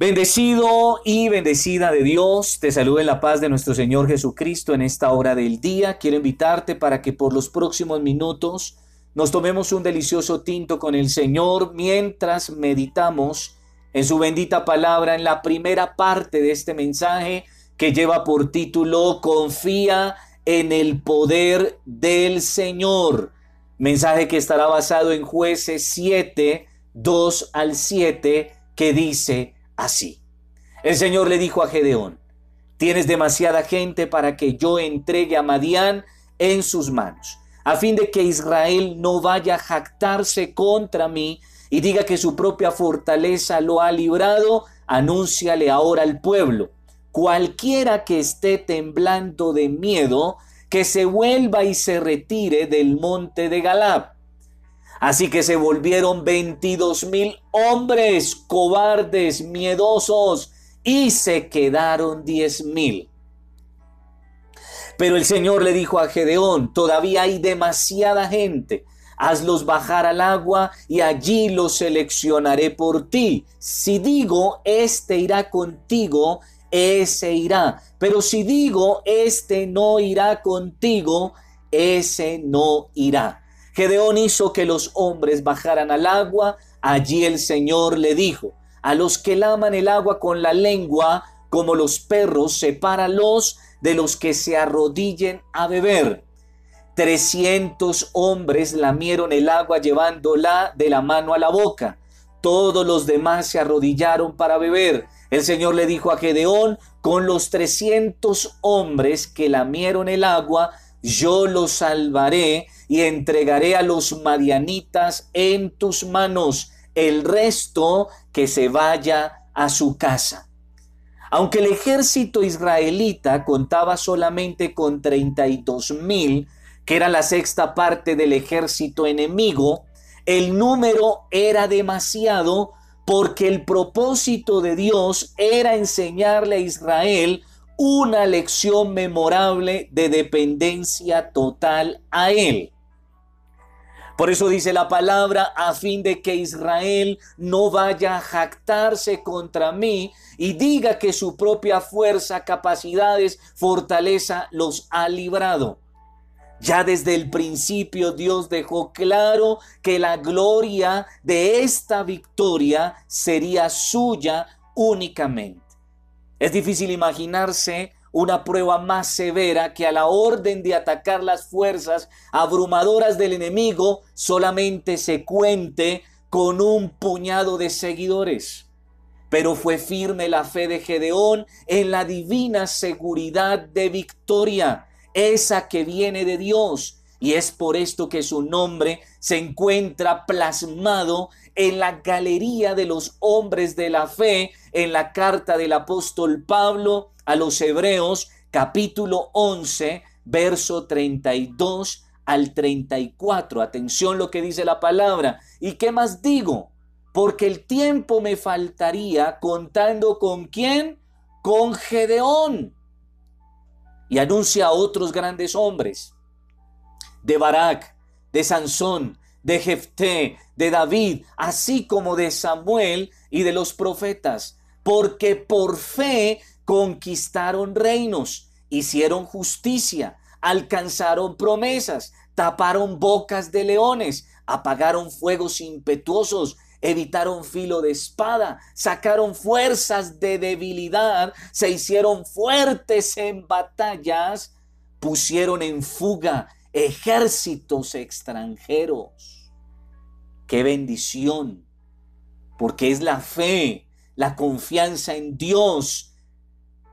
Bendecido y bendecida de Dios, te saludo en la paz de nuestro Señor Jesucristo en esta hora del día. Quiero invitarte para que por los próximos minutos nos tomemos un delicioso tinto con el Señor mientras meditamos en su bendita palabra en la primera parte de este mensaje que lleva por título Confía en el poder del Señor. Mensaje que estará basado en jueces 7, 2 al 7, que dice, así. El Señor le dijo a Gedeón, tienes demasiada gente para que yo entregue a Madián en sus manos, a fin de que Israel no vaya a jactarse contra mí y diga que su propia fortaleza lo ha librado, anúnciale ahora al pueblo. Cualquiera que esté temblando de miedo, que se vuelva y se retire del monte de Galab Así que se volvieron veintidós mil hombres cobardes, miedosos, y se quedaron diez mil. Pero el Señor le dijo a Gedeón, todavía hay demasiada gente, hazlos bajar al agua y allí los seleccionaré por ti. Si digo, este irá contigo, ese irá. Pero si digo, este no irá contigo, ese no irá. Gedeón hizo que los hombres bajaran al agua. Allí el Señor le dijo, a los que laman el agua con la lengua, como los perros, sepáralos de los que se arrodillen a beber. Trescientos hombres lamieron el agua llevándola de la mano a la boca. Todos los demás se arrodillaron para beber. El Señor le dijo a Gedeón, con los trescientos hombres que lamieron el agua, yo los salvaré y entregaré a los madianitas en tus manos, el resto que se vaya a su casa. Aunque el ejército israelita contaba solamente con 32 mil, que era la sexta parte del ejército enemigo, el número era demasiado porque el propósito de Dios era enseñarle a Israel una lección memorable de dependencia total a Él. Por eso dice la palabra, a fin de que Israel no vaya a jactarse contra mí y diga que su propia fuerza, capacidades, fortaleza los ha librado. Ya desde el principio Dios dejó claro que la gloria de esta victoria sería suya únicamente. Es difícil imaginarse una prueba más severa que a la orden de atacar las fuerzas abrumadoras del enemigo solamente se cuente con un puñado de seguidores. Pero fue firme la fe de Gedeón en la divina seguridad de victoria, esa que viene de Dios. Y es por esto que su nombre se encuentra plasmado en la galería de los hombres de la fe en la carta del apóstol Pablo a los Hebreos capítulo 11, verso 32 al 34. Atención lo que dice la palabra. ¿Y qué más digo? Porque el tiempo me faltaría contando con quién? Con Gedeón. Y anuncia a otros grandes hombres. De Barak, de Sansón, de Jefté, de David, así como de Samuel y de los profetas, porque por fe conquistaron reinos, hicieron justicia, alcanzaron promesas, taparon bocas de leones, apagaron fuegos impetuosos, evitaron filo de espada, sacaron fuerzas de debilidad, se hicieron fuertes en batallas, pusieron en fuga ejércitos extranjeros. Qué bendición, porque es la fe, la confianza en Dios,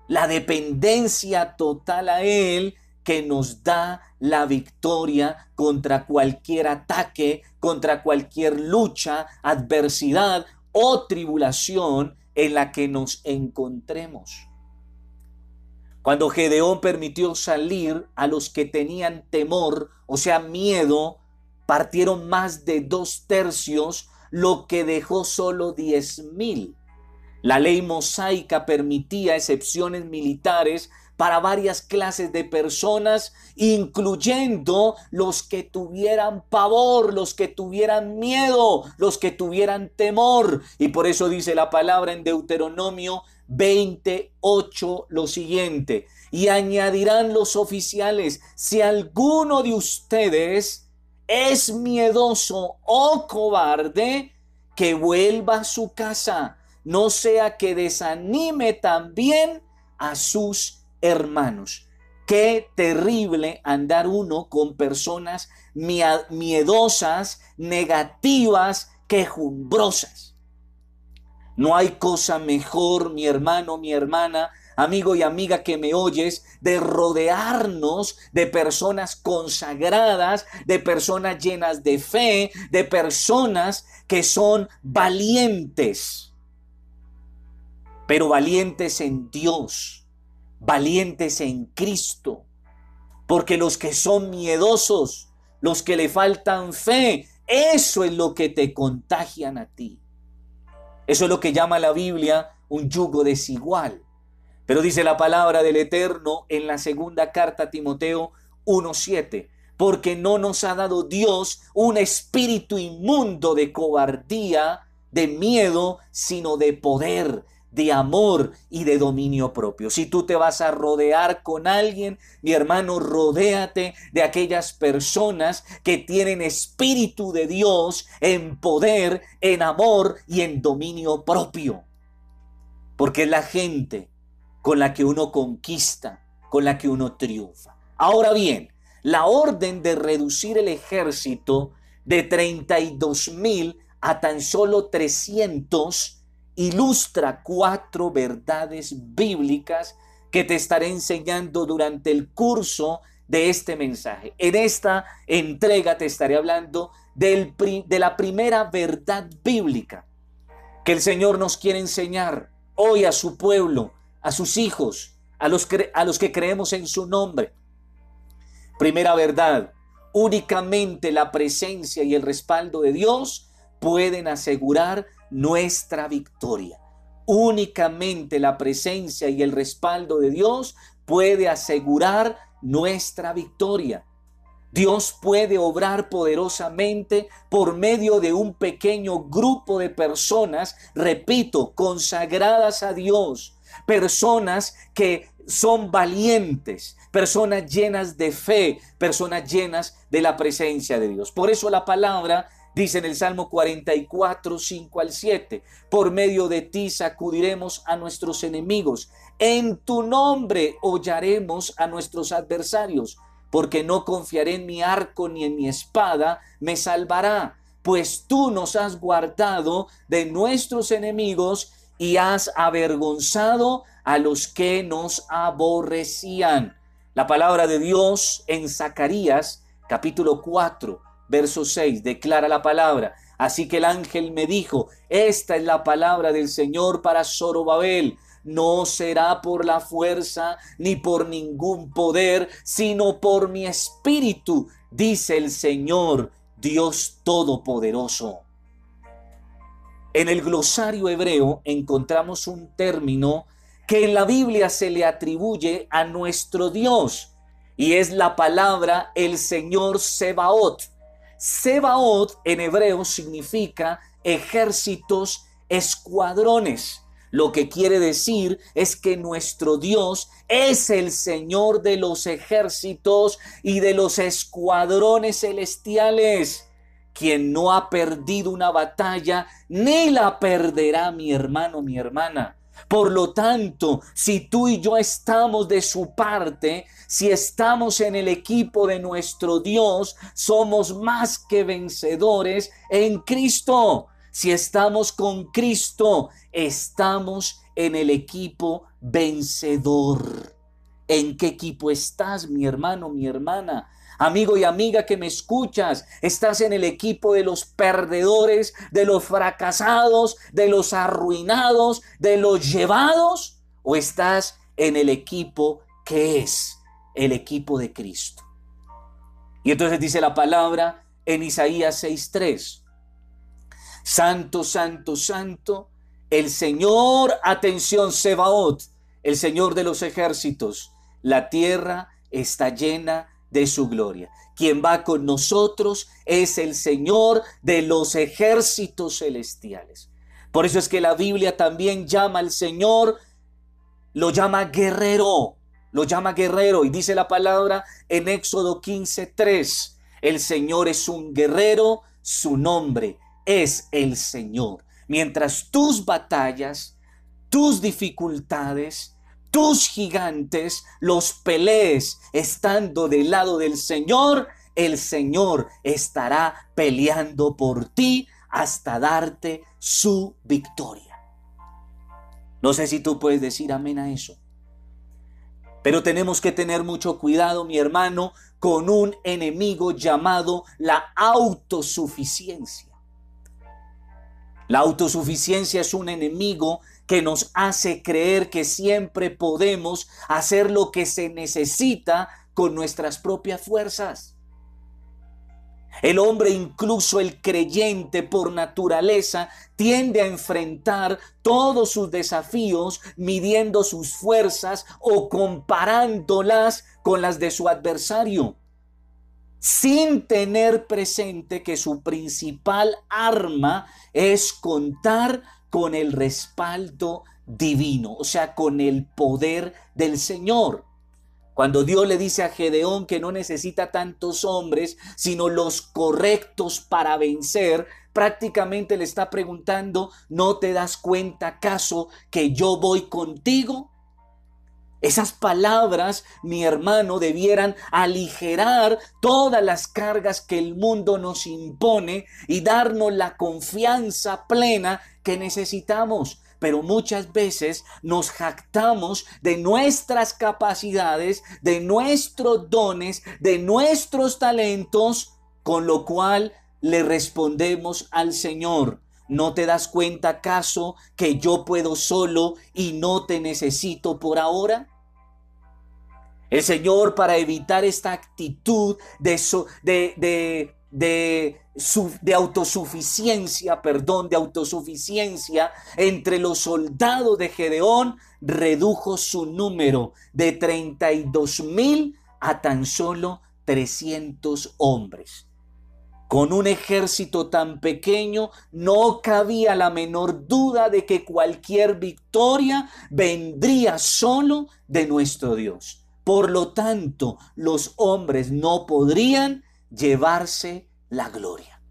la dependencia total a Él que nos da la victoria contra cualquier ataque, contra cualquier lucha, adversidad o tribulación en la que nos encontremos. Cuando Gedeón permitió salir a los que tenían temor, o sea, miedo, partieron más de dos tercios, lo que dejó solo diez mil. La ley mosaica permitía excepciones militares para varias clases de personas, incluyendo los que tuvieran pavor, los que tuvieran miedo, los que tuvieran temor. Y por eso dice la palabra en Deuteronomio 28 lo siguiente, y añadirán los oficiales, si alguno de ustedes es miedoso o cobarde, que vuelva a su casa, no sea que desanime también a sus hermanos. Qué terrible andar uno con personas miedosas, negativas, quejumbrosas. No hay cosa mejor, mi hermano, mi hermana, amigo y amiga que me oyes, de rodearnos de personas consagradas, de personas llenas de fe, de personas que son valientes, pero valientes en Dios, valientes en Cristo, porque los que son miedosos, los que le faltan fe, eso es lo que te contagian a ti. Eso es lo que llama la Biblia un yugo desigual. Pero dice la palabra del Eterno en la segunda carta a Timoteo 1.7, porque no nos ha dado Dios un espíritu inmundo de cobardía, de miedo, sino de poder, de amor y de dominio propio. Si tú te vas a rodear con alguien, mi hermano, rodéate de aquellas personas que tienen espíritu de Dios en poder, en amor y en dominio propio. Porque es la gente con la que uno conquista, con la que uno triunfa. Ahora bien, la orden de reducir el ejército de 32 mil a tan solo 300 ilustra cuatro verdades bíblicas que te estaré enseñando durante el curso de este mensaje. En esta entrega te estaré hablando del, de la primera verdad bíblica que el Señor nos quiere enseñar hoy a su pueblo, a sus hijos, a los, a los que creemos en su nombre. Primera verdad, únicamente la presencia y el respaldo de Dios pueden asegurar nuestra victoria. Únicamente la presencia y el respaldo de Dios puede asegurar nuestra victoria. Dios puede obrar poderosamente por medio de un pequeño grupo de personas, repito, consagradas a Dios, personas que son valientes, personas llenas de fe, personas llenas de la presencia de Dios. Por eso la palabra Dice en el Salmo 44, 5 al 7, por medio de ti sacudiremos a nuestros enemigos, en tu nombre hollaremos a nuestros adversarios, porque no confiaré en mi arco ni en mi espada, me salvará, pues tú nos has guardado de nuestros enemigos y has avergonzado a los que nos aborrecían. La palabra de Dios en Zacarías capítulo 4 Verso 6, declara la palabra. Así que el ángel me dijo, esta es la palabra del Señor para Zorobabel. No será por la fuerza ni por ningún poder, sino por mi espíritu, dice el Señor, Dios Todopoderoso. En el glosario hebreo encontramos un término que en la Biblia se le atribuye a nuestro Dios y es la palabra el Señor Sebaot. Sebaot en hebreo significa ejércitos, escuadrones. Lo que quiere decir es que nuestro Dios es el Señor de los ejércitos y de los escuadrones celestiales, quien no ha perdido una batalla ni la perderá mi hermano, mi hermana. Por lo tanto, si tú y yo estamos de su parte, si estamos en el equipo de nuestro Dios, somos más que vencedores en Cristo. Si estamos con Cristo, estamos en el equipo vencedor. ¿En qué equipo estás, mi hermano, mi hermana? Amigo y amiga que me escuchas, estás en el equipo de los perdedores, de los fracasados, de los arruinados, de los llevados, o estás en el equipo que es el equipo de Cristo. Y entonces dice la palabra en Isaías 6:3. Santo, santo, santo, el Señor, atención, Sebaot, el Señor de los ejércitos, la tierra está llena de su gloria. Quien va con nosotros es el Señor de los ejércitos celestiales. Por eso es que la Biblia también llama al Señor, lo llama guerrero, lo llama guerrero y dice la palabra en Éxodo 15:3, el Señor es un guerrero, su nombre es el Señor. Mientras tus batallas, tus dificultades, tus gigantes los pelees estando del lado del Señor, el Señor estará peleando por ti hasta darte su victoria. No sé si tú puedes decir amén a eso. Pero tenemos que tener mucho cuidado, mi hermano, con un enemigo llamado la autosuficiencia. La autosuficiencia es un enemigo que nos hace creer que siempre podemos hacer lo que se necesita con nuestras propias fuerzas. El hombre, incluso el creyente por naturaleza, tiende a enfrentar todos sus desafíos midiendo sus fuerzas o comparándolas con las de su adversario, sin tener presente que su principal arma es contar con el respaldo divino, o sea, con el poder del Señor. Cuando Dios le dice a Gedeón que no necesita tantos hombres, sino los correctos para vencer, prácticamente le está preguntando, ¿no te das cuenta acaso que yo voy contigo? Esas palabras, mi hermano, debieran aligerar todas las cargas que el mundo nos impone y darnos la confianza plena que necesitamos pero muchas veces nos jactamos de nuestras capacidades, de nuestros dones, de nuestros talentos, con lo cual le respondemos al Señor. ¿No te das cuenta acaso que yo puedo solo y no te necesito por ahora? El Señor para evitar esta actitud de, de, de, de autosuficiencia, perdón, de autosuficiencia entre los soldados de Gedeón, redujo su número de 32 mil a tan solo 300 hombres. Con un ejército tan pequeño no cabía la menor duda de que cualquier victoria vendría solo de nuestro Dios. Por lo tanto, los hombres no podrían llevarse la gloria.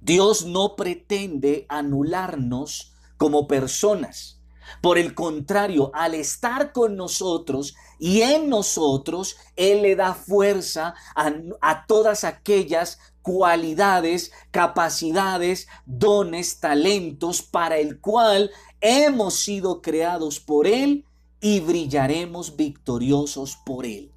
Dios no pretende anularnos como personas. Por el contrario, al estar con nosotros y en nosotros, Él le da fuerza a, todas aquellas cualidades, capacidades, dones, talentos para el cual hemos sido creados por Él y brillaremos victoriosos por Él.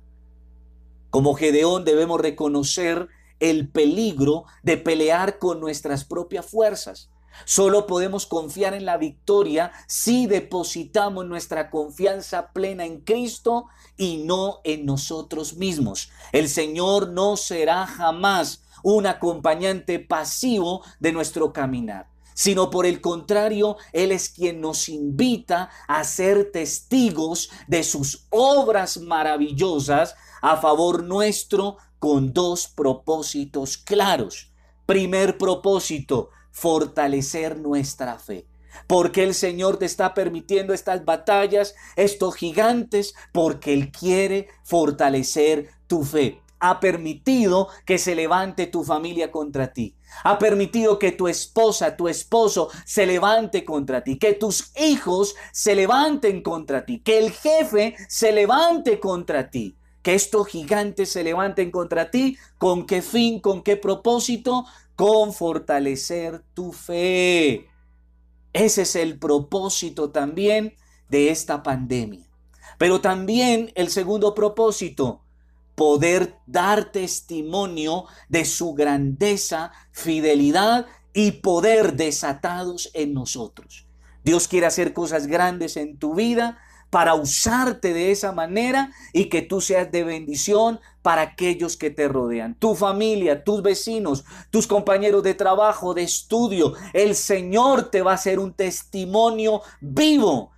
Como Gedeón debemos reconocer el peligro de pelear con nuestras propias fuerzas. Solo podemos confiar en la victoria si depositamos nuestra confianza plena en Cristo y no en nosotros mismos. El Señor no será jamás un acompañante pasivo de nuestro caminar sino por el contrario, Él es quien nos invita a ser testigos de sus obras maravillosas a favor nuestro con dos propósitos claros. Primer propósito, fortalecer nuestra fe. Porque el Señor te está permitiendo estas batallas, estos gigantes, porque Él quiere fortalecer tu fe. Ha permitido que se levante tu familia contra ti. Ha permitido que tu esposa, tu esposo se levante contra ti, que tus hijos se levanten contra ti, que el jefe se levante contra ti que estos gigantes se levanten contra ti. ¿Con qué fin? ¿Con qué propósito? Con fortalecer tu fe. Ese es el propósito también de esta pandemia. Pero también el segundo propósito, poder dar testimonio de su grandeza, fidelidad y poder desatados en nosotros. Dios quiere hacer cosas grandes en tu vida, para usarte de esa manera y que tú seas de bendición para aquellos que te rodean, tu familia, tus vecinos, tus compañeros de trabajo, de estudio. El Señor te va a hacer un testimonio vivo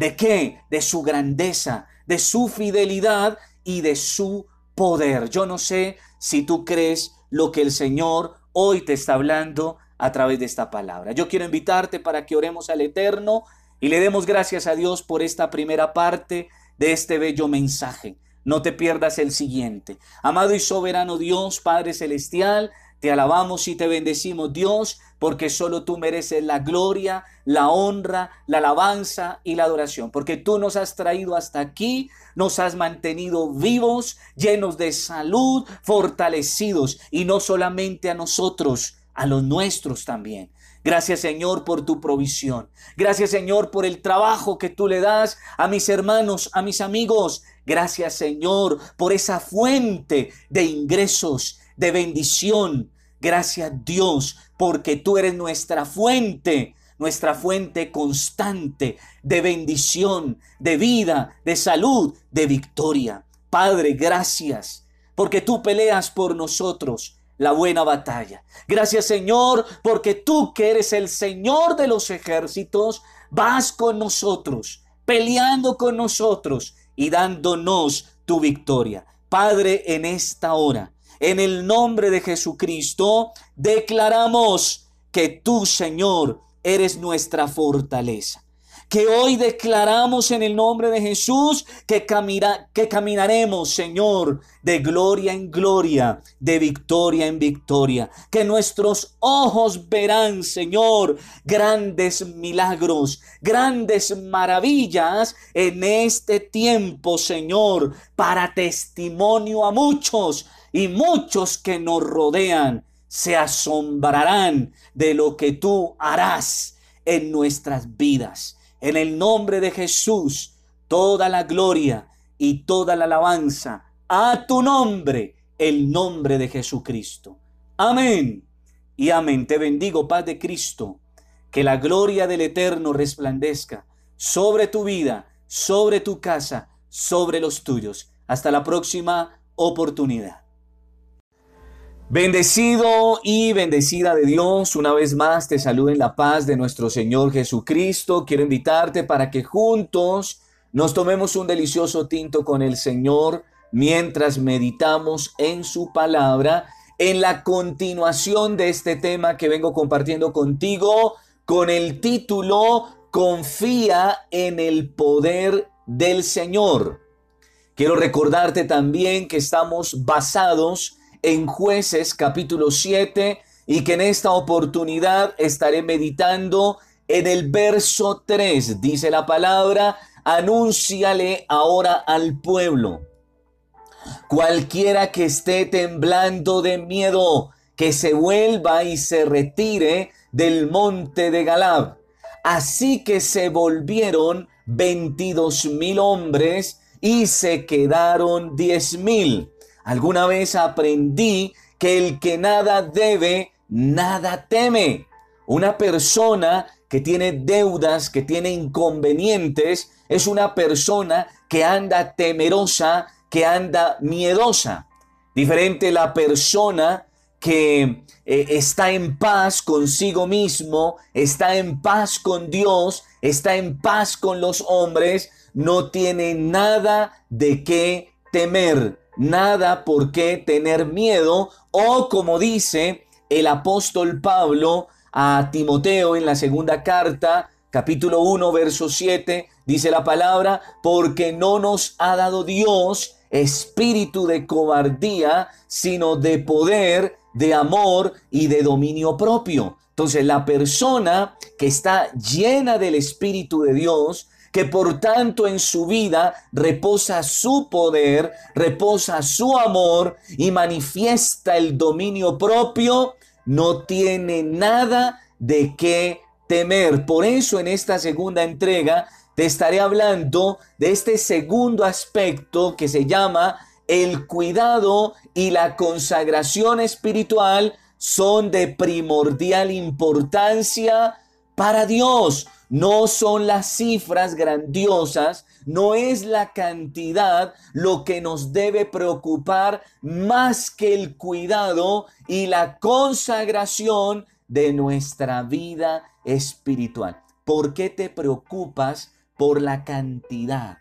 ¿De qué? De su grandeza, de su fidelidad y de su poder. Yo no sé si tú crees lo que el Señor hoy te está hablando a través de esta palabra. Yo quiero invitarte para que oremos al Eterno y le demos gracias a Dios por esta primera parte de este bello mensaje. No te pierdas el siguiente. Amado y soberano Dios, Padre Celestial, te alabamos y te bendecimos, Dios, porque solo tú mereces la gloria, la honra, la alabanza y la adoración, porque tú nos has traído hasta aquí, nos has mantenido vivos, llenos de salud, fortalecidos, y no solamente a nosotros, a los nuestros también. Gracias Señor por tu provisión. Gracias Señor por el trabajo que tú le das a mis hermanos, a mis amigos. Gracias Señor por esa fuente de ingresos de bendición. Gracias Dios, porque tú eres nuestra fuente, nuestra fuente constante de bendición, de vida, de salud, de victoria. Padre, gracias, porque tú peleas por nosotros la buena batalla. Gracias Señor, porque tú que eres el Señor de los ejércitos, vas con nosotros, peleando con nosotros y dándonos tu victoria. Padre, en esta hora en el nombre de Jesucristo, declaramos que tú, Señor, eres nuestra fortaleza. Que hoy declaramos en el nombre de Jesús que, que caminaremos, Señor, de gloria en gloria, de victoria en victoria. Que nuestros ojos verán, Señor, grandes milagros, grandes maravillas en este tiempo, Señor, para testimonio a muchos y muchos que nos rodean se asombrarán de lo que tú harás en nuestras vidas. En el nombre de Jesús, toda la gloria y toda la alabanza a tu nombre, el nombre de Jesucristo. Amén. Y amén. Te bendigo, paz de Cristo. Que la gloria del Eterno resplandezca sobre tu vida, sobre tu casa, sobre los tuyos. Hasta la próxima oportunidad. Bendecido y bendecida de Dios, una vez más te saludo en la paz de nuestro Señor Jesucristo. Quiero invitarte para que juntos nos tomemos un delicioso tinto con el Señor mientras meditamos en su palabra en la continuación de este tema que vengo compartiendo contigo con el título Confía en el poder del Señor. Quiero recordarte también que estamos basados en jueces capítulo 7 y que en esta oportunidad estaré meditando en el verso 3. Dice la palabra, anúnciale ahora al pueblo. Cualquiera que esté temblando de miedo, que se vuelva y se retire del monte de Galab. Así que se volvieron veintidós mil hombres y se quedaron diez mil. Alguna vez aprendí que el que nada debe, nada teme. Una persona que tiene deudas, que tiene inconvenientes, es una persona que anda temerosa, que anda miedosa. Diferente la persona que eh, está en paz consigo mismo, está en paz con Dios, está en paz con los hombres, no tiene nada de qué temer nada por qué tener miedo o como dice el apóstol Pablo a Timoteo en la segunda carta, capítulo 1, verso 7, dice la palabra, porque no nos ha dado Dios espíritu de cobardía, sino de poder, de amor y de dominio propio. Entonces la persona que está llena del Espíritu de Dios, que por tanto en su vida reposa su poder, reposa su amor y manifiesta el dominio propio, no tiene nada de qué temer. Por eso en esta segunda entrega te estaré hablando de este segundo aspecto que se llama el cuidado y la consagración espiritual son de primordial importancia para Dios no son las cifras grandiosas, no es la cantidad lo que nos debe preocupar más que el cuidado y la consagración de nuestra vida espiritual. ¿Por qué te preocupas por la cantidad?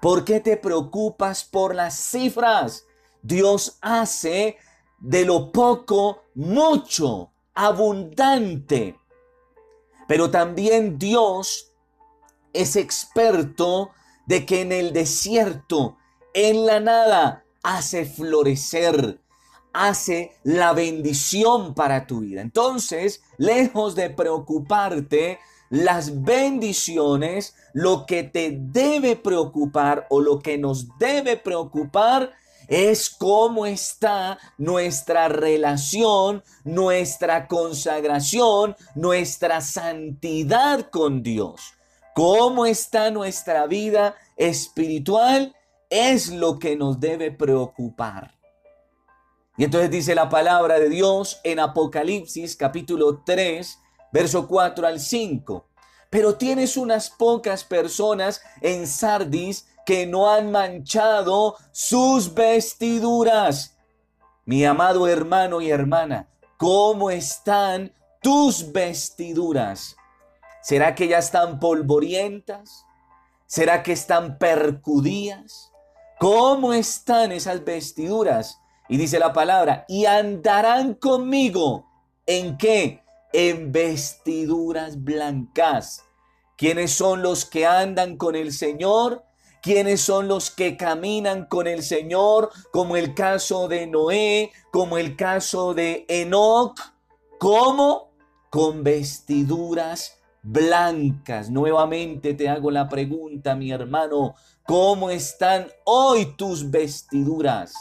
¿Por qué te preocupas por las cifras? Dios hace de lo poco mucho, abundante. Pero también Dios es experto de que en el desierto, en la nada, hace florecer, hace la bendición para tu vida. Entonces, lejos de preocuparte, las bendiciones, lo que te debe preocupar o lo que nos debe preocupar es cómo está nuestra relación, nuestra consagración, nuestra santidad con Dios. Cómo está nuestra vida espiritual es lo que nos debe preocupar. Y entonces dice la palabra de Dios en Apocalipsis capítulo 3, verso 4 al 5. Pero tienes unas pocas personas en Sardis que no han manchado sus vestiduras. Mi amado hermano y hermana, ¿cómo están tus vestiduras? ¿Será que ya están polvorientas? ¿Será que están percudías? ¿Cómo están esas vestiduras? Y dice la palabra, y andarán conmigo. ¿En qué? En vestiduras blancas. ¿Quiénes son los que andan con el Señor? ¿Quiénes son los que caminan con el Señor? Como el caso de Noé, como el caso de Enoch. ¿Cómo? Con vestiduras blancas. Nuevamente te hago la pregunta, mi hermano, ¿cómo están hoy tus vestiduras?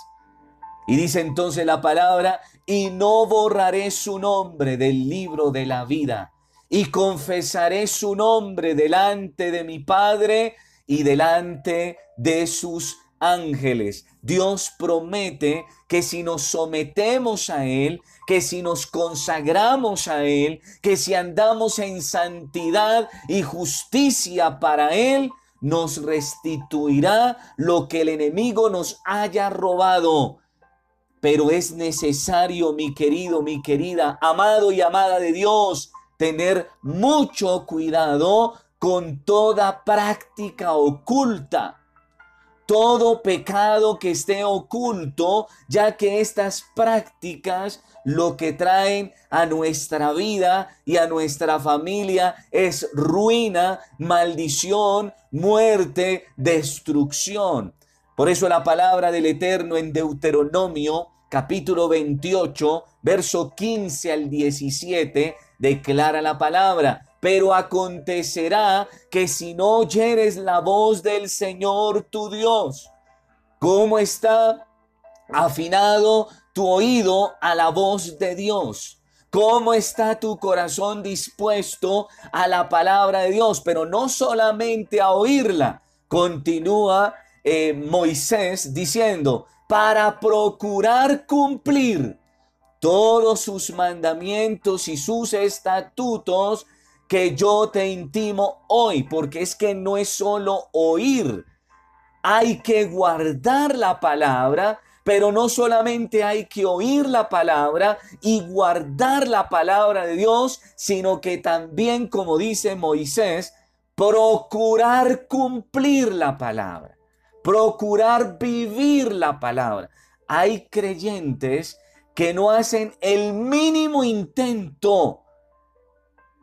Y dice entonces la palabra, y no borraré su nombre del libro de la vida, y confesaré su nombre delante de mi Padre y delante de sus ángeles. Dios promete que si nos sometemos a Él, que si nos consagramos a Él, que si andamos en santidad y justicia para Él, nos restituirá lo que el enemigo nos haya robado. Pero es necesario, mi querido, mi querida, amado y amada de Dios, tener mucho cuidado con toda práctica oculta, todo pecado que esté oculto, ya que estas prácticas lo que traen a nuestra vida y a nuestra familia es ruina, maldición, muerte, destrucción. Por eso la palabra del Eterno en Deuteronomio capítulo 28, verso 15 al 17, declara la palabra. Pero acontecerá que si no oyeres la voz del Señor tu Dios, ¿cómo está afinado tu oído a la voz de Dios? ¿Cómo está tu corazón dispuesto a la palabra de Dios? Pero no solamente a oírla. Continúa eh, Moisés diciendo, para procurar cumplir todos sus mandamientos y sus estatutos que yo te intimo hoy, porque es que no es solo oír, hay que guardar la palabra, pero no solamente hay que oír la palabra y guardar la palabra de Dios, sino que también, como dice Moisés, procurar cumplir la palabra procurar vivir la palabra. Hay creyentes que no hacen el mínimo intento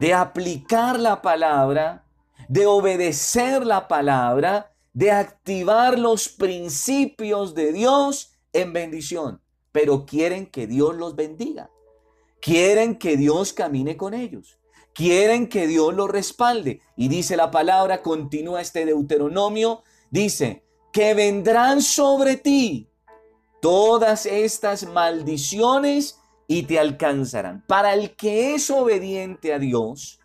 de aplicar la palabra, de obedecer la palabra, de activar los principios de Dios en bendición, pero quieren que Dios los bendiga. Quieren que Dios camine con ellos. Quieren que Dios los respalde. Y dice la palabra, continúa este Deuteronomio, dice, que vendrán sobre ti todas estas maldiciones y te alcanzarán. Para el que es obediente a Dios,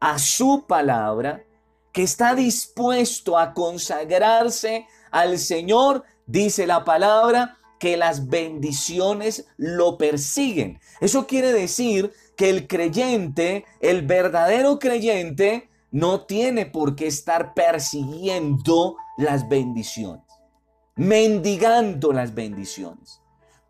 a su palabra, que está dispuesto a consagrarse al Señor, dice la palabra, que las bendiciones lo persiguen. Eso quiere decir que el creyente, el verdadero creyente, no tiene por qué estar persiguiendo las bendiciones, mendigando las bendiciones,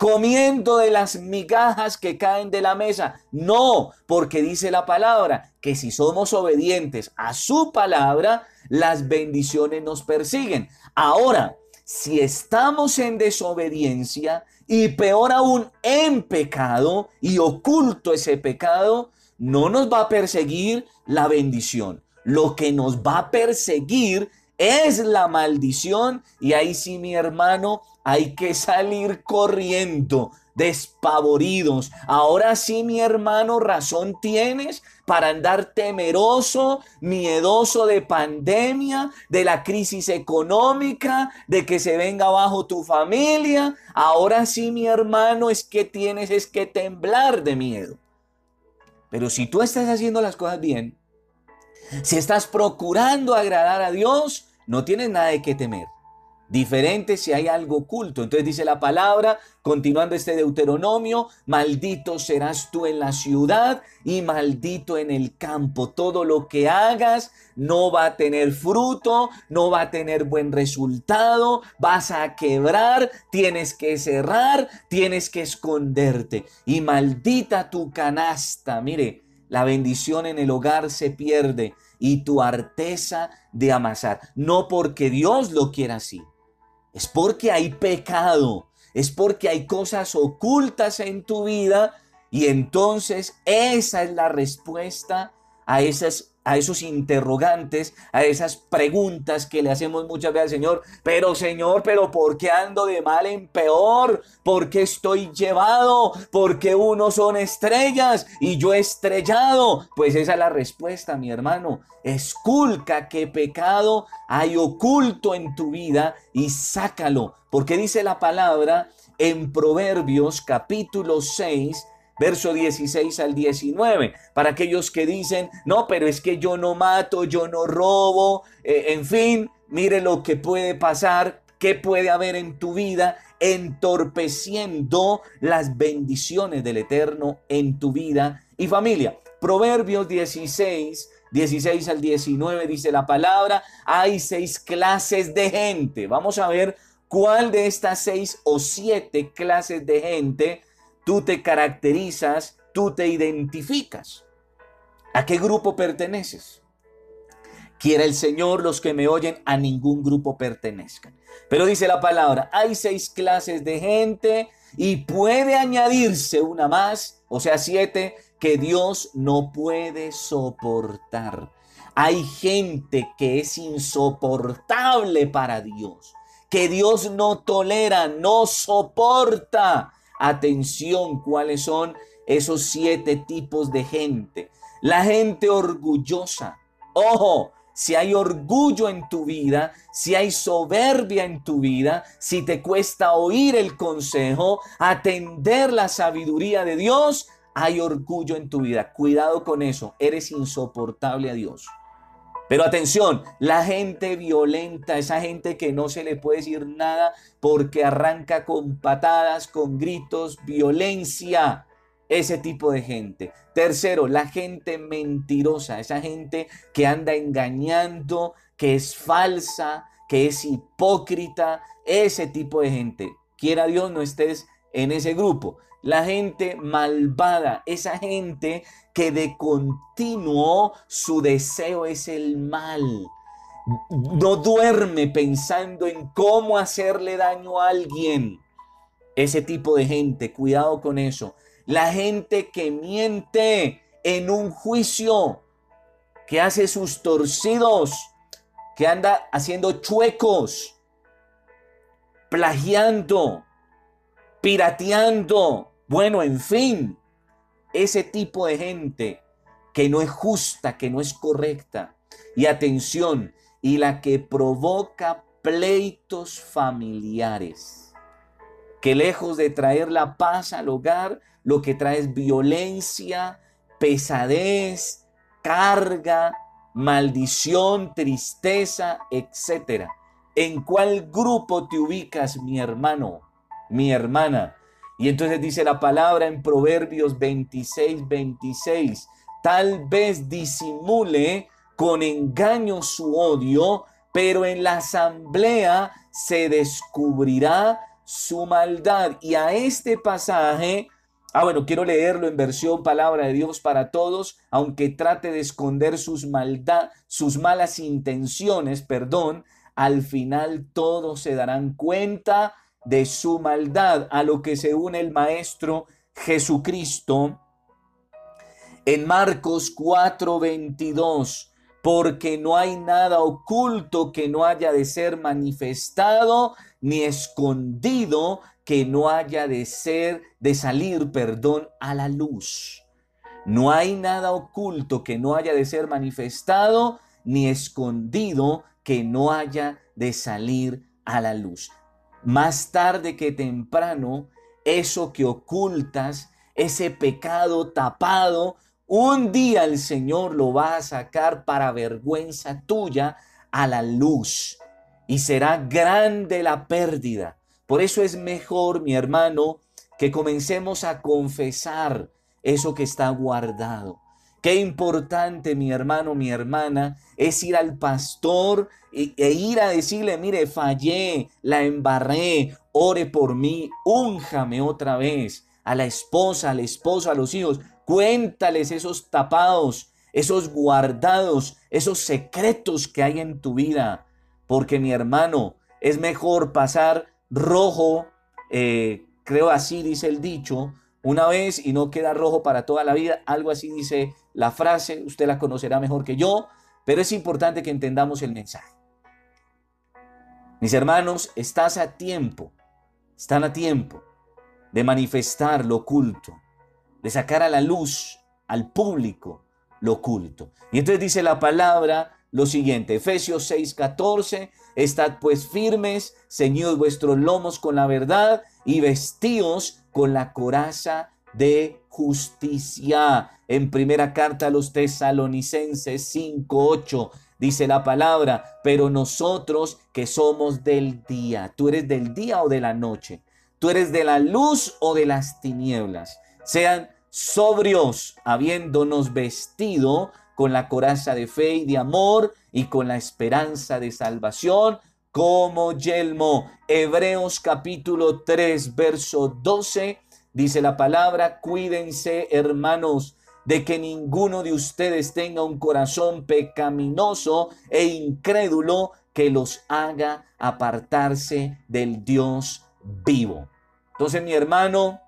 comiendo de las migajas que caen de la mesa. No, porque dice la palabra que si somos obedientes a su palabra, las bendiciones nos persiguen. Ahora, si estamos en desobediencia y peor aún en pecado y oculto ese pecado, no nos va a perseguir la bendición. Lo que nos va a perseguir es la maldición y ahí sí mi hermano hay que salir corriendo despavoridos. Ahora sí, mi hermano, razón tienes para andar temeroso, miedoso de pandemia, de la crisis económica, de que se venga abajo tu familia. Ahora sí, mi hermano, es que tienes es que temblar de miedo. Pero si tú estás haciendo las cosas bien, si estás procurando agradar a Dios, no tienes nada de qué temer diferente si hay algo oculto. Entonces dice la palabra, continuando este Deuteronomio, maldito serás tú en la ciudad y maldito en el campo. Todo lo que hagas no va a tener fruto, no va a tener buen resultado, vas a quebrar, tienes que cerrar, tienes que esconderte. Y maldita tu canasta. Mire, la bendición en el hogar se pierde y tu arteza de amasar. No porque Dios lo quiera así es porque hay pecado, es porque hay cosas ocultas en tu vida y entonces esa es la respuesta a esas a esos interrogantes, a esas preguntas que le hacemos muchas veces al Señor. Pero Señor, pero ¿por qué ando de mal en peor? ¿Por qué estoy llevado? ¿Por qué unos son estrellas y yo estrellado? Pues esa es la respuesta, mi hermano. Esculca qué pecado hay oculto en tu vida y sácalo. Porque dice la palabra en Proverbios capítulo 6, verso 16 al 19, para aquellos que dicen, no, pero es que yo no mato, yo no robo, eh, en fin, mire lo que puede pasar, qué puede haber en tu vida entorpeciendo las bendiciones del Eterno en tu vida y familia. Proverbios 16, 16 al 19 dice la palabra, hay seis clases de gente. Vamos a ver cuál de estas seis o siete clases de gente tú te caracterizas, tú te identificas. ¿A qué grupo perteneces? Quiera el Señor los que me oyen a ningún grupo pertenezcan. Pero dice la palabra, hay seis clases de gente y puede añadirse una más, o sea, siete, que Dios no puede soportar. Hay gente que es insoportable para Dios, que Dios no tolera, no soporta. Atención, ¿cuáles son esos siete tipos de gente? La gente orgullosa. Ojo, si hay orgullo en tu vida, si hay soberbia en tu vida, si te cuesta oír el consejo, atender la sabiduría de Dios, hay orgullo en tu vida. Cuidado con eso, eres insoportable a Dios. Pero atención, la gente violenta, esa gente que no se le puede decir nada porque arranca con patadas, con gritos, violencia. Ese tipo de gente. Tercero, la gente mentirosa, esa gente que anda engañando, que es falsa, que es hipócrita, ese tipo de gente. Quiera Dios no estés en ese grupo. La gente malvada, esa gente que de continuo su deseo es el mal. No duerme pensando en cómo hacerle daño a alguien. Ese tipo de gente, cuidado con eso. La gente que miente en un juicio, que hace sus torcidos, que anda haciendo chuecos, plagiando, pirateando, bueno, en fin, ese tipo de gente que no es justa, que no es correcta. Y atención, y la que provoca pleitos familiares, que lejos de traer la paz al hogar, lo que trae es violencia, pesadez, carga, maldición, tristeza, etc. ¿En cuál grupo te ubicas, mi hermano, mi hermana? Y entonces dice la palabra en Proverbios 26, 26, tal vez disimule con engaño su odio, pero en la asamblea se descubrirá su maldad. Y a este pasaje Ah, bueno, quiero leerlo en versión palabra de Dios para todos, aunque trate de esconder sus maldad, sus malas intenciones, perdón, al final todos se darán cuenta de su maldad, a lo que se une el maestro Jesucristo en Marcos 4:22, porque no hay nada oculto que no haya de ser manifestado ni escondido que no haya de ser, de salir, perdón, a la luz. No hay nada oculto que no haya de ser manifestado, ni escondido que no haya de salir a la luz. Más tarde que temprano, eso que ocultas, ese pecado tapado, un día el Señor lo va a sacar para vergüenza tuya a la luz. Y será grande la pérdida por eso es mejor, mi hermano, que comencemos a confesar eso que está guardado. Qué importante, mi hermano, mi hermana, es ir al pastor e, ir a decirle, mire, fallé, la embarré, ore por mí, únjame otra vez. A la esposa, al esposo, a los hijos, cuéntales esos tapados, esos guardados, esos secretos que hay en tu vida. Porque, mi hermano, es mejor pasar rojo, eh, creo así dice el dicho, una vez y no queda rojo para toda la vida. Algo así dice la frase, usted la conocerá mejor que yo, pero es importante que entendamos el mensaje. Mis hermanos, estás a tiempo, están a tiempo de manifestar lo oculto, de sacar a la luz, al público, lo oculto. Y entonces dice la palabra lo siguiente, Efesios 6:14, estad pues firmes, ceñid vuestros lomos con la verdad y vestíos con la coraza de justicia. En primera carta a los tesalonicenses 5:8 dice la palabra, pero nosotros que somos del día, tú eres del día o de la noche, tú eres de la luz o de las tinieblas, sean sobrios, habiéndonos vestido con la coraza de fe y de amor y con la esperanza de salvación como yelmo. Hebreos capítulo 3, verso 12, dice la palabra, cuídense hermanos de que ninguno de ustedes tenga un corazón pecaminoso e incrédulo que los haga apartarse del Dios vivo. Entonces, mi hermano,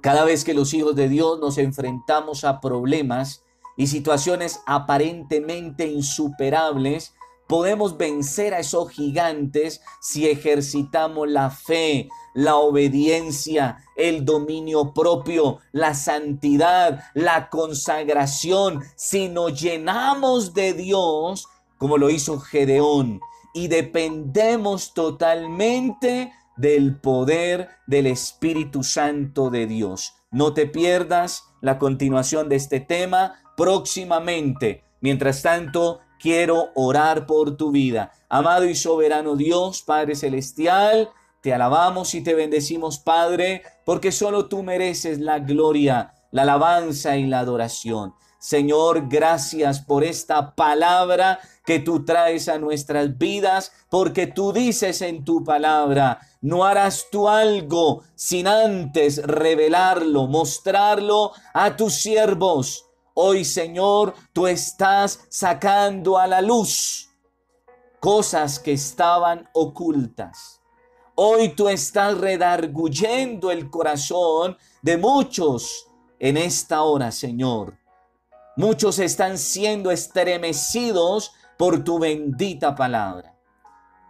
cada vez que los hijos de Dios nos enfrentamos a problemas, y situaciones aparentemente insuperables, podemos vencer a esos gigantes si ejercitamos la fe, la obediencia, el dominio propio, la santidad, la consagración, si nos llenamos de Dios, como lo hizo Gedeón, y dependemos totalmente del poder del Espíritu Santo de Dios. No te pierdas la continuación de este tema próximamente. Mientras tanto, quiero orar por tu vida. Amado y soberano Dios, Padre Celestial, te alabamos y te bendecimos, Padre, porque solo tú mereces la gloria, la alabanza y la adoración. Señor, gracias por esta palabra que tú traes a nuestras vidas, porque tú dices en tu palabra, no harás tú algo sin antes revelarlo, mostrarlo a tus siervos. Hoy, Señor, tú estás sacando a la luz cosas que estaban ocultas. Hoy tú estás redarguyendo el corazón de muchos en esta hora, Señor. Muchos están siendo estremecidos por tu bendita palabra.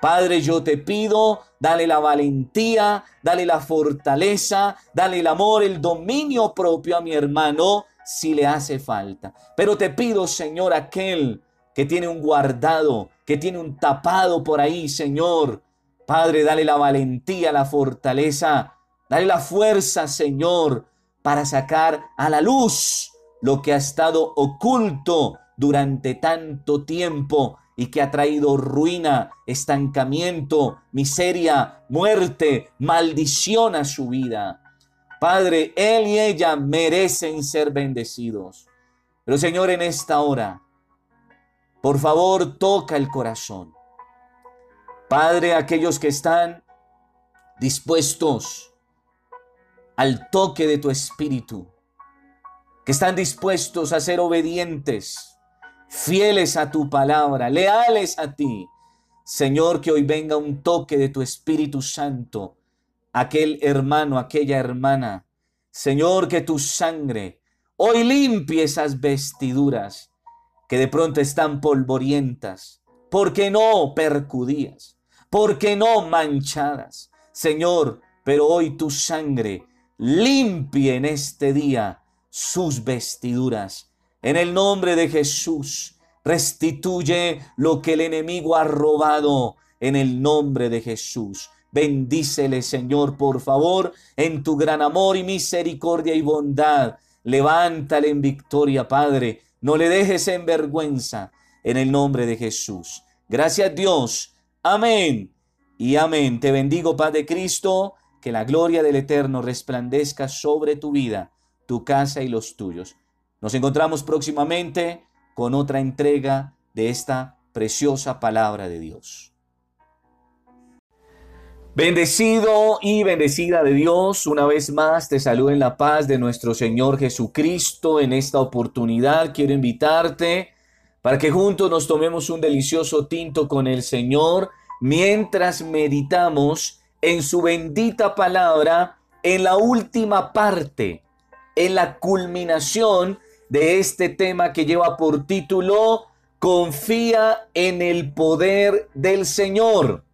Padre, yo te pido, dale la valentía, dale la fortaleza, dale el amor, el dominio propio a mi hermano si le hace falta. Pero te pido, Señor, aquel que tiene un guardado, que tiene un tapado por ahí, Señor. Padre, dale la valentía, la fortaleza, dale la fuerza, Señor, para sacar a la luz lo que ha estado oculto durante tanto tiempo y que ha traído ruina, estancamiento, miseria, muerte, maldición a su vida. Padre, Él y ella merecen ser bendecidos. Pero Señor, en esta hora, por favor, toca el corazón. Padre, aquellos que están dispuestos al toque de tu espíritu, que están dispuestos a ser obedientes, fieles a tu palabra, leales a ti. Señor, que hoy venga un toque de tu Espíritu Santo, aquel hermano, aquella hermana. Señor, que tu sangre hoy limpie esas vestiduras que de pronto están polvorientas, porque no percudías, porque no manchadas. Señor, pero hoy tu sangre limpie en este día sus vestiduras. En el nombre de Jesús, restituye lo que el enemigo ha robado en el nombre de Jesús. Bendícele, Señor, por favor, en tu gran amor y misericordia y bondad. Levántale en victoria, Padre. No le dejes en vergüenza, en el nombre de Jesús. Gracias, Dios. Amén. Y amén. Te bendigo, Padre Cristo que la gloria del Eterno resplandezca sobre tu vida, tu casa y los tuyos. Nos encontramos próximamente con otra entrega de esta preciosa palabra de Dios. Bendecido y bendecida de Dios, una vez más te saludo en la paz de nuestro Señor Jesucristo. En esta oportunidad quiero invitarte para que juntos nos tomemos un delicioso tinto con el Señor mientras meditamos en su bendita palabra en la última parte, en la culminación de este tema que lleva por título Confía en el poder del Señor.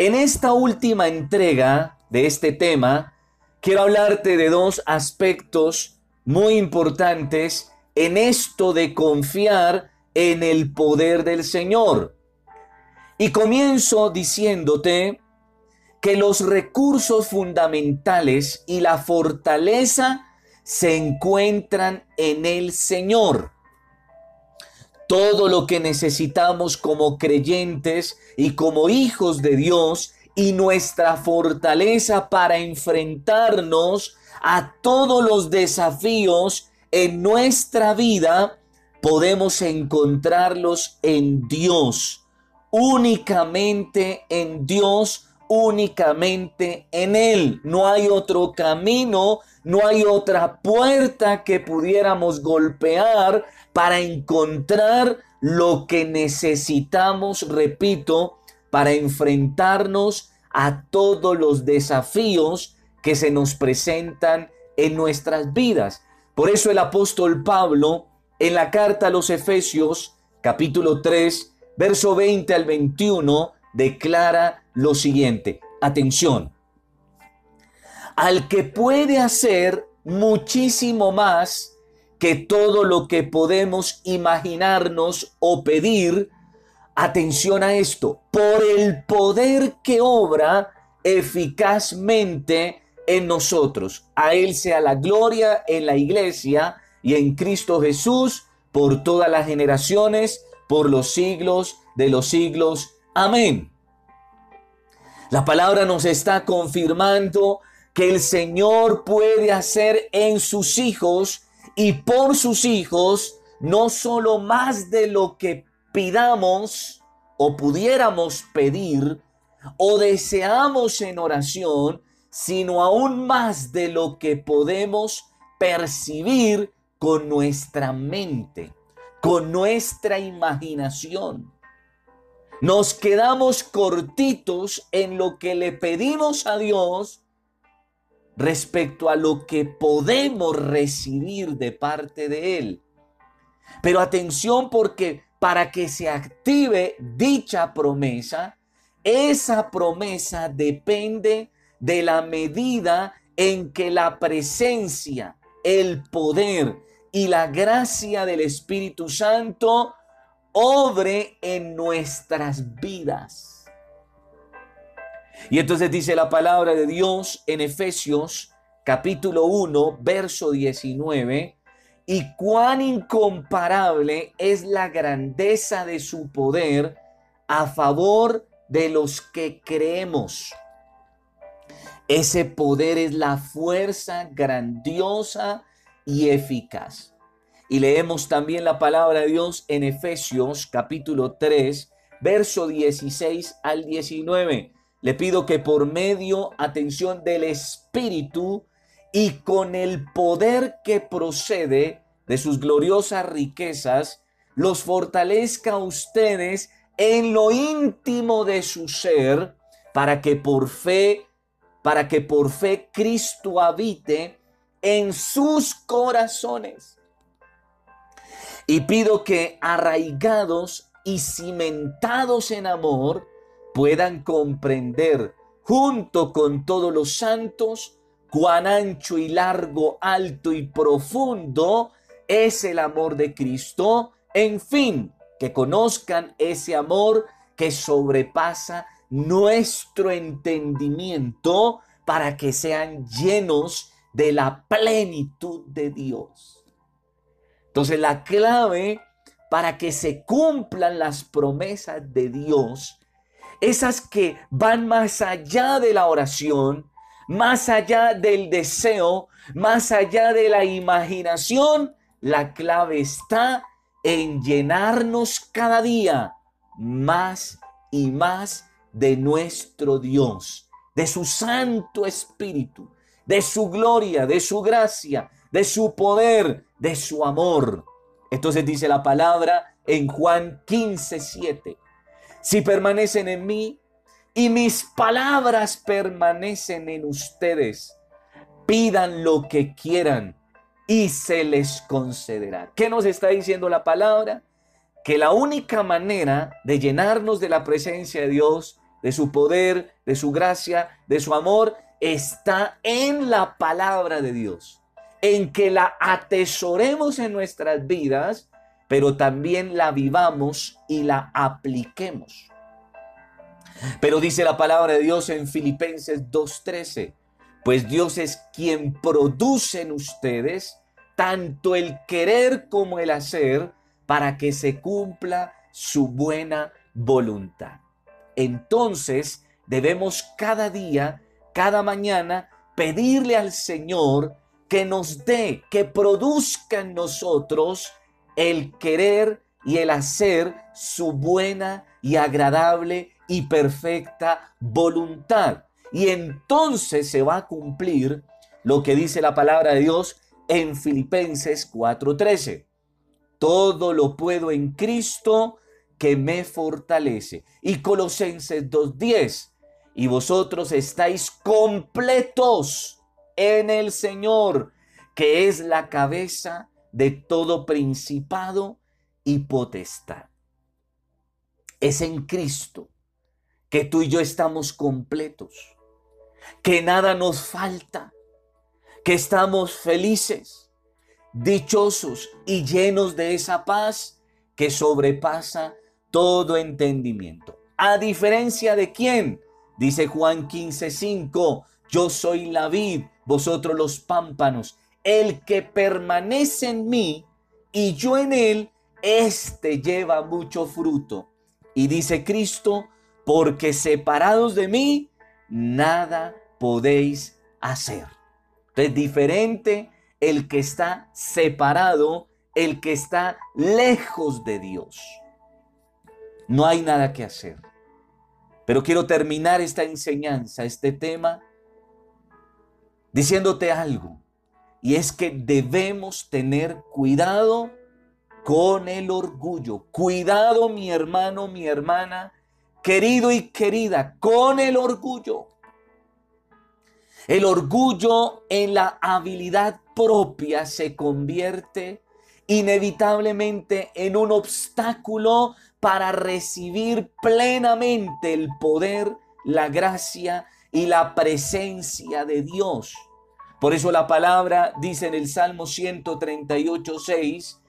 En esta última entrega de este tema, quiero hablarte de dos aspectos muy importantes en esto de confiar en el poder del Señor. Y comienzo diciéndote que los recursos fundamentales y la fortaleza se encuentran en el Señor. Todo lo que necesitamos como creyentes y como hijos de Dios y nuestra fortaleza para enfrentarnos a todos los desafíos en nuestra vida, podemos encontrarlos en Dios, únicamente en Dios únicamente en Él. No hay otro camino, no hay otra puerta que pudiéramos golpear para encontrar lo que necesitamos, repito, para enfrentarnos a todos los desafíos que se nos presentan en nuestras vidas. Por eso el apóstol Pablo en la carta a los Efesios capítulo 3, verso 20 al 21, declara lo siguiente, atención, al que puede hacer muchísimo más que todo lo que podemos imaginarnos o pedir, atención a esto, por el poder que obra eficazmente en nosotros. A Él sea la gloria en la iglesia y en Cristo Jesús por todas las generaciones, por los siglos de los siglos. Amén. La palabra nos está confirmando que el Señor puede hacer en sus hijos y por sus hijos no solo más de lo que pidamos o pudiéramos pedir o deseamos en oración, sino aún más de lo que podemos percibir con nuestra mente, con nuestra imaginación. Nos quedamos cortitos en lo que le pedimos a Dios respecto a lo que podemos recibir de parte de Él. Pero atención porque para que se active dicha promesa, esa promesa depende de la medida en que la presencia, el poder y la gracia del Espíritu Santo obre en nuestras vidas. Y entonces dice la palabra de Dios en Efesios capítulo 1, verso 19, y cuán incomparable es la grandeza de su poder a favor de los que creemos. Ese poder es la fuerza grandiosa y eficaz. Y leemos también la palabra de Dios en Efesios capítulo 3, verso 16 al 19. Le pido que por medio, atención, del Espíritu y con el poder que procede de sus gloriosas riquezas, los fortalezca a ustedes en lo íntimo de su ser, para que por fe, para que por fe Cristo habite en sus corazones. Y pido que arraigados y cimentados en amor puedan comprender junto con todos los santos cuán ancho y largo, alto y profundo es el amor de Cristo. En fin, que conozcan ese amor que sobrepasa nuestro entendimiento para que sean llenos de la plenitud de Dios. Entonces la clave para que se cumplan las promesas de Dios, esas que van más allá de la oración, más allá del deseo, más allá de la imaginación, la clave está en llenarnos cada día más y más de nuestro Dios, de su Santo Espíritu, de su gloria, de su gracia, de su poder, de su amor. Entonces dice la palabra en Juan 15, 7. Si permanecen en mí y mis palabras permanecen en ustedes, pidan lo que quieran y se les concederá. ¿Qué nos está diciendo la palabra? Que la única manera de llenarnos de la presencia de Dios, de su poder, de su gracia, de su amor, está en la palabra de Dios en que la atesoremos en nuestras vidas, pero también la vivamos y la apliquemos. Pero dice la palabra de Dios en Filipenses 2.13, pues Dios es quien produce en ustedes tanto el querer como el hacer para que se cumpla su buena voluntad. Entonces debemos cada día, cada mañana, pedirle al Señor que nos dé, que produzca en nosotros el querer y el hacer su buena y agradable y perfecta voluntad. Y entonces se va a cumplir lo que dice la palabra de Dios en Filipenses 4:13. Todo lo puedo en Cristo que me fortalece. Y Colosenses 2:10. Y vosotros estáis completos en el Señor, que es la cabeza de todo principado y potestad. Es en Cristo que tú y yo estamos completos, que nada nos falta, que estamos felices, dichosos y llenos de esa paz que sobrepasa todo entendimiento. A diferencia de quién, dice Juan 15:5, yo soy la vid vosotros los pámpanos. El que permanece en mí y yo en él, éste lleva mucho fruto. Y dice Cristo, porque separados de mí, nada podéis hacer. Es diferente el que está separado, el que está lejos de Dios. No hay nada que hacer. Pero quiero terminar esta enseñanza, este tema, diciéndote algo. Y es que debemos tener cuidado con el orgullo. Cuidado mi hermano, mi hermana, querido y querida, con el orgullo. El orgullo en la habilidad propia se convierte inevitablemente en un obstáculo para recibir plenamente el poder, la gracia y la presencia de Dios. Por eso la palabra dice en el Salmo 138, 6,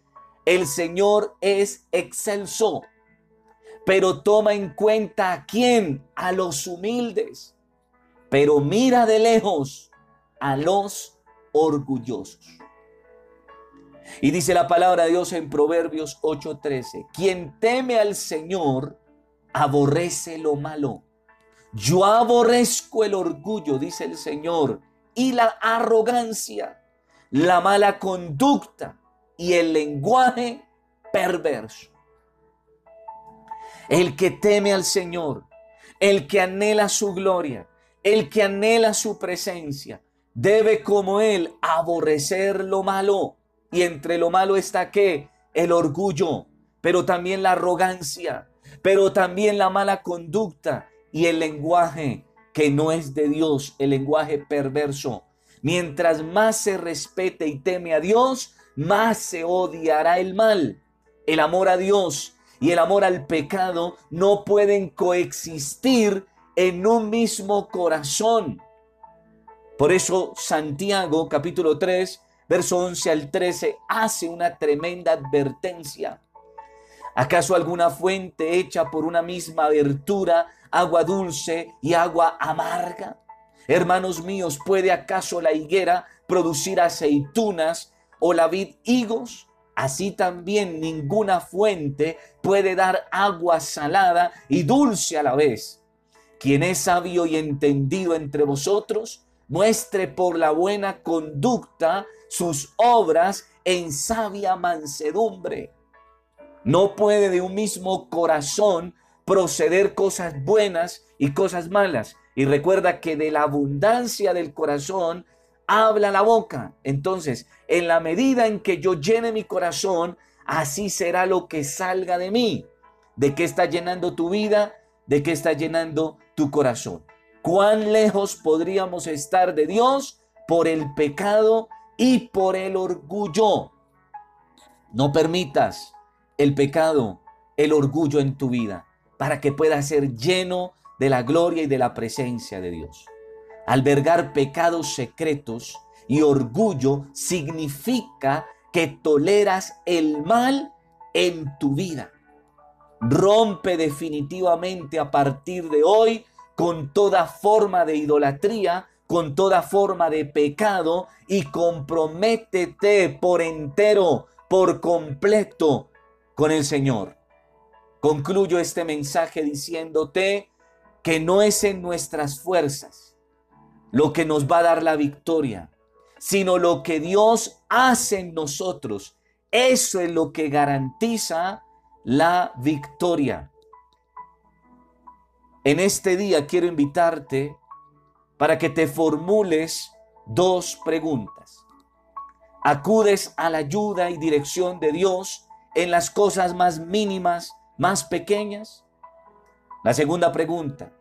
el Señor es excelso, pero toma en cuenta a quién, a los humildes, pero mira de lejos a los orgullosos. Y dice la palabra de Dios en Proverbios 8:13, quien teme al Señor aborrece lo malo yo aborrezco el orgullo, dice el Señor, y la arrogancia, la mala conducta y el lenguaje perverso. El que teme al Señor, el que anhela su gloria, el que anhela su presencia, debe como él aborrecer lo malo. Y entre lo malo está que el orgullo, pero también la arrogancia, pero también la mala conducta y el lenguaje que no es de Dios, el lenguaje perverso. Mientras más se respete y teme a Dios, más se odiará el mal. El amor a Dios y el amor al pecado no pueden coexistir en un mismo corazón. Por eso Santiago capítulo 3, verso 11 al 13 hace una tremenda advertencia. ¿Acaso alguna fuente hecha por una misma abertura, agua dulce y agua amarga? Hermanos míos, ¿puede acaso la higuera producir aceitunas o la vid higos? Así también ninguna fuente puede dar agua salada y dulce a la vez. Quien es sabio y entendido entre vosotros, muestre por la buena conducta sus obras en sabia mansedumbre. No puede de un mismo corazón proceder cosas buenas y cosas malas. Y recuerda que de la abundancia del corazón habla la boca. Entonces, en la medida en que yo llene mi corazón, así será lo que salga de mí. ¿De qué está llenando tu vida? ¿De qué está llenando tu corazón? ¿Cuán lejos podríamos estar de Dios por el pecado y por el orgullo? No permitas el pecado, el orgullo en tu vida, para que puedas ser lleno de la gloria y de la presencia de Dios. Albergar pecados secretos y orgullo significa que toleras el mal en tu vida. Rompe definitivamente a partir de hoy con toda forma de idolatría, con toda forma de pecado y comprométete por entero, por completo con el Señor. Concluyo este mensaje diciéndote que no es en nuestras fuerzas, lo que nos va a dar la victoria, sino lo que Dios hace en nosotros. Eso es lo que garantiza la victoria. En este día quiero invitarte para que te formules dos preguntas. ¿Acudes a la ayuda y dirección de Dios en las cosas más mínimas, más pequeñas? La segunda pregunta,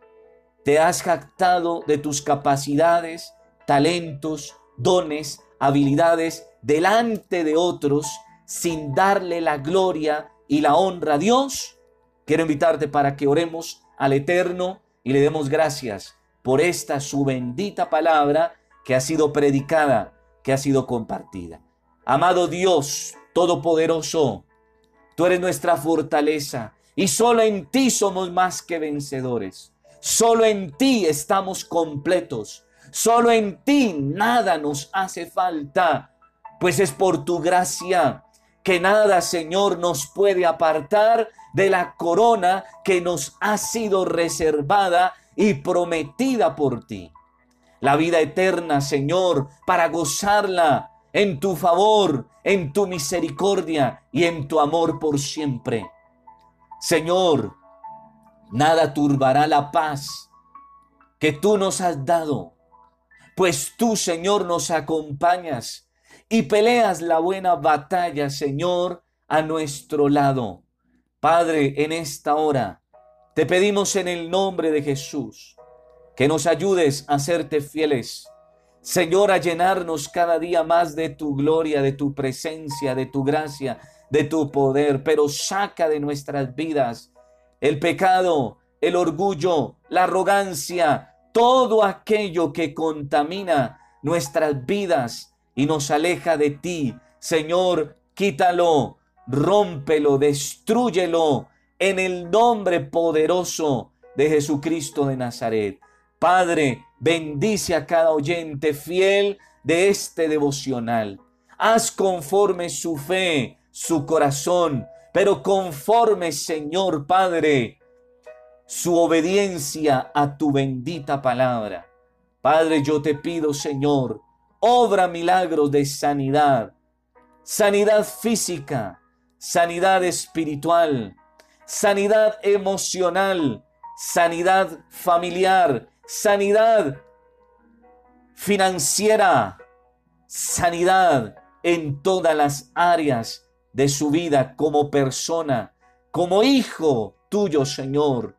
te has jactado de tus capacidades, talentos, dones, habilidades delante de otros sin darle la gloria y la honra a Dios. Quiero invitarte para que oremos al Eterno y le demos gracias por esta su bendita palabra que ha sido predicada, que ha sido compartida. Amado Dios Todopoderoso, tú eres nuestra fortaleza y solo en ti somos más que vencedores. Solo en ti estamos completos. Solo en ti nada nos hace falta. Pues es por tu gracia que nada, Señor, nos puede apartar de la corona que nos ha sido reservada y prometida por ti. La vida eterna, Señor, para gozarla en tu favor, en tu misericordia y en tu amor por siempre. Señor, Nada turbará la paz que tú nos has dado, pues tú, Señor, nos acompañas y peleas la buena batalla, Señor, a nuestro lado. Padre, en esta hora te pedimos en el nombre de Jesús que nos ayudes a serte fieles. Señor, a llenarnos cada día más de tu gloria, de tu presencia, de tu gracia, de tu poder, pero saca de nuestras vidas el pecado, el orgullo, la arrogancia, todo aquello que contamina nuestras vidas y nos aleja de ti. Señor, quítalo, rómpelo, destruyelo en el nombre poderoso de Jesucristo de Nazaret. Padre, bendice a cada oyente fiel de este devocional. Haz conforme su fe, su corazón, pero conforme, Señor Padre, su obediencia a tu bendita palabra. Padre, yo te pido, Señor, obra milagros de sanidad, sanidad física, sanidad espiritual, sanidad emocional, sanidad familiar, sanidad financiera, sanidad en todas las áreas de su vida como persona, como hijo tuyo, Señor.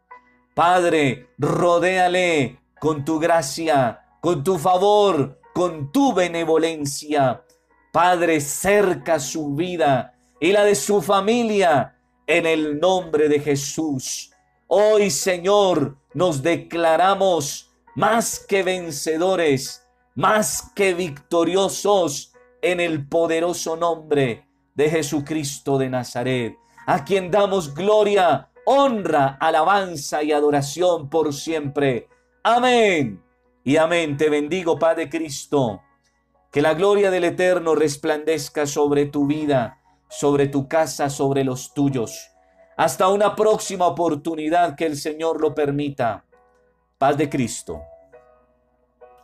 Padre, rodéale con tu gracia, con tu favor, con tu benevolencia. Padre, cerca su vida y la de su familia en el nombre de Jesús. Hoy, Señor, nos declaramos más que vencedores, más que victoriosos en el poderoso nombre de Jesucristo de Nazaret, a quien damos gloria, honra, alabanza y adoración por siempre. Amén. Y amén. Te bendigo, Padre Cristo. Que la gloria del Eterno resplandezca sobre tu vida, sobre tu casa, sobre los tuyos. Hasta una próxima oportunidad que el Señor lo permita. Paz de Cristo.